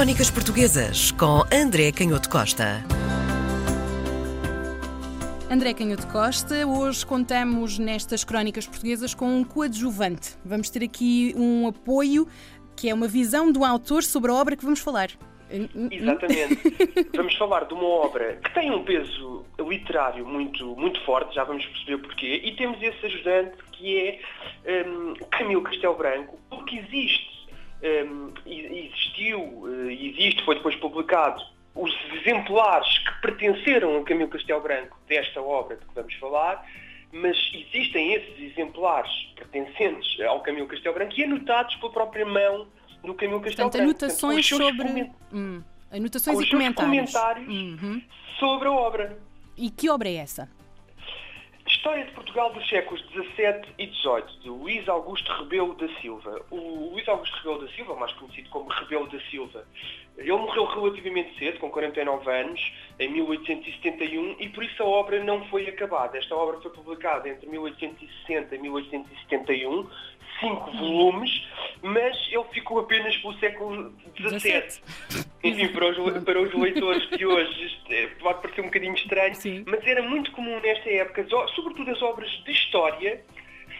Crónicas Portuguesas com André Canhoto Costa. André Canhoto Costa, hoje contamos nestas crónicas portuguesas com um coadjuvante. Vamos ter aqui um apoio que é uma visão do autor sobre a obra que vamos falar. Exatamente. vamos falar de uma obra que tem um peso literário muito, muito forte, já vamos perceber porquê, e temos esse ajudante que é um, Camilo Castelo Branco, porque existe um, existiu existe, foi depois publicado, os exemplares que pertenceram a Camilo Castelo Branco desta obra de que vamos falar, mas existem esses exemplares pertencentes ao Camilo Castelo Branco e anotados pela própria mão do Camilo Castelo Portanto, Branco. anotações Portanto, sobre... coment... Hum, anotações e comentários. comentários uhum. sobre a obra. E que obra é essa? História de Portugal dos séculos XVII e XVIII, de Luís Augusto Rebelo da Silva. O Luís Augusto Rebelo da Silva, mais conhecido como Rebelo da Silva, ele morreu relativamente cedo, com 49 anos, em 1871, e por isso a obra não foi acabada. Esta obra foi publicada entre 1860 e 1871, cinco volumes, mas ele ficou apenas pelo século XVII. Enfim, para os, para os leitores de hoje é, pode parecer um bocadinho estranho, Sim. mas era muito comum nesta época, sobretudo as obras de história,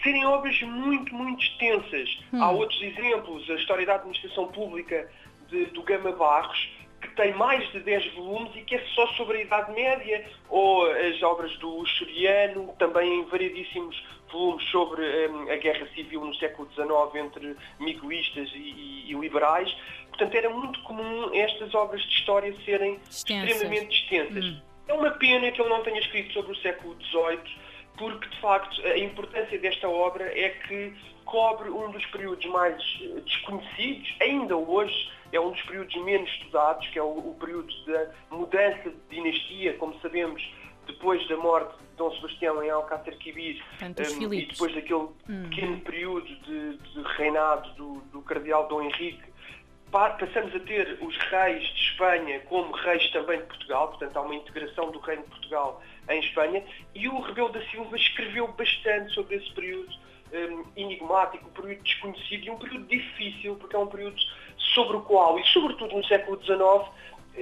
serem obras muito, muito extensas. Hum. Há outros exemplos, a História da Administração Pública de, do Gama Barros, que tem mais de 10 volumes e que é só sobre a Idade Média, ou as obras do Luxuriano, também em variedíssimos volumes sobre um, a guerra civil no século XIX entre miguelistas e, e, e, liberais. Portanto, era muito comum estas obras de história serem Extensas. extremamente extensas. Hum. É uma pena que ele não tenha escrito sobre o século XVIII, porque, de facto, a importância desta obra é que cobre um dos períodos mais eh, desconhecidos, ainda hoje, é um dos períodos menos estudados, que é o, o período da mudança de dinastia, como sabemos, depois da morte de Dom Sebastião em Alcácer Quibir um, e depois daquele Hum. pequeno período de, de reinado do, do cardeal Dom Henrique, pa- passamos a ter os reis de Espanha como reis também de Portugal, portanto há uma integração do reino de Portugal em Espanha, e o Rebelo da Silva escreveu bastante sobre esse período um, enigmático, um período desconhecido e um período difícil, porque é um período sobre o qual, e sobretudo no século XIX,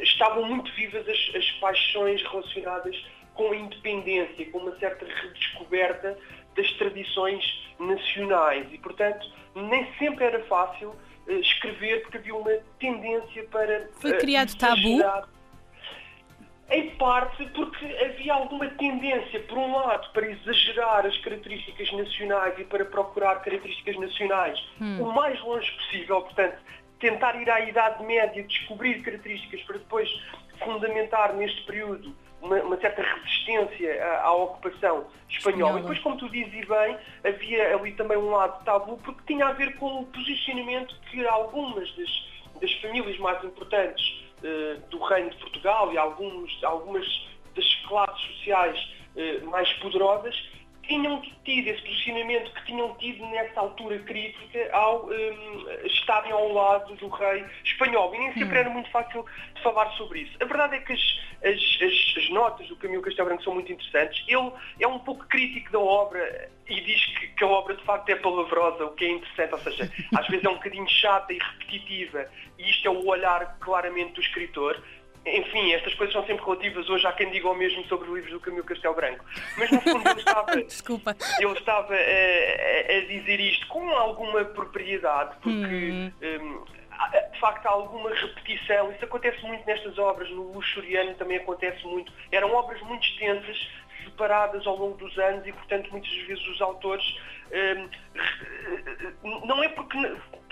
estavam muito vivas as, as paixões relacionadas com a independência, com uma certa redescoberta das tradições nacionais e, portanto, nem sempre era fácil eh, escrever porque havia uma tendência para Foi eh, criado tabu? Em parte porque havia alguma tendência, por um lado, para exagerar as características nacionais e para procurar características nacionais Hum. o mais longe possível, portanto, tentar ir à Idade Média, descobrir características para depois fundamentar neste período uma, uma certa resistência à, à ocupação espanhola. E depois, como tu dizes bem, havia ali também um lado tabu, porque tinha a ver com o posicionamento que algumas das, das famílias mais importantes eh, do Reino de Portugal e alguns, algumas das classes sociais eh, mais poderosas tinham tido esse posicionamento que tinham tido nessa altura crítica ao hum, estarem ao lado do rei espanhol. E nem sempre era muito fácil de falar sobre isso. A verdade é que as, as- as- as notas do Camilo Castelo Branco são muito interessantes. Ele é um pouco crítico da obra e diz que, que a obra de facto é palavrosa, o que é interessante, ou seja, às vezes é um bocadinho chata e repetitiva, e isto é o olhar claramente do escritor. Enfim, estas coisas são sempre relativas. Hoje há quem diga o mesmo sobre os livros do Camilo Castelo Branco. Mas no fundo ele estava, Desculpa. ele estava a, a- dizer isto com alguma propriedade, porque Hum. há- de facto há alguma repetição. Isso acontece muito nestas obras, no Luxuriano também acontece muito. Eram obras muito extensas, separadas ao longo dos anos e, portanto, muitas vezes os autores hum, não é porque,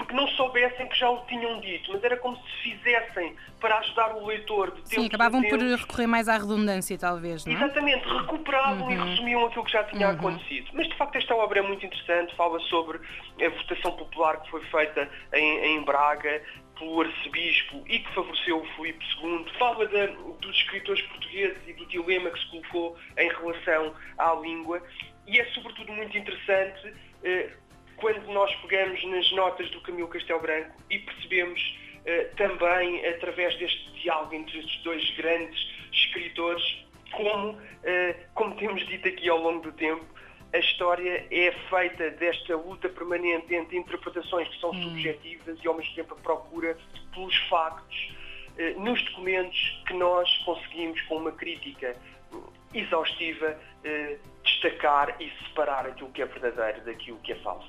porque não soubessem que já o tinham dito, mas era como se fizessem para ajudar o leitor de tempo Sim, acabavam por recorrer mais à redundância, talvez, não é? Exatamente, recuperavam e resumiam aquilo que já tinha acontecido. Mas de facto esta obra é muito interessante, fala sobre a votação popular que foi feita em, em Braga pelo arcebispo e que favoreceu o Filipe II, fala da- dos escritores portugueses e do dilema que se colocou em relação à língua. E é sobretudo muito interessante eh, quando nós pegamos nas notas do Camilo Castelo Branco e percebemos eh, também através deste diálogo entre estes dois grandes escritores como, eh, como temos dito aqui ao longo do tempo, a história é feita desta luta permanente entre interpretações que são hum. subjetivas e ao mesmo tempo a procura pelos factos eh, nos documentos que nós conseguimos, com uma crítica exaustiva, eh, destacar e separar aquilo que é verdadeiro daquilo que é falso.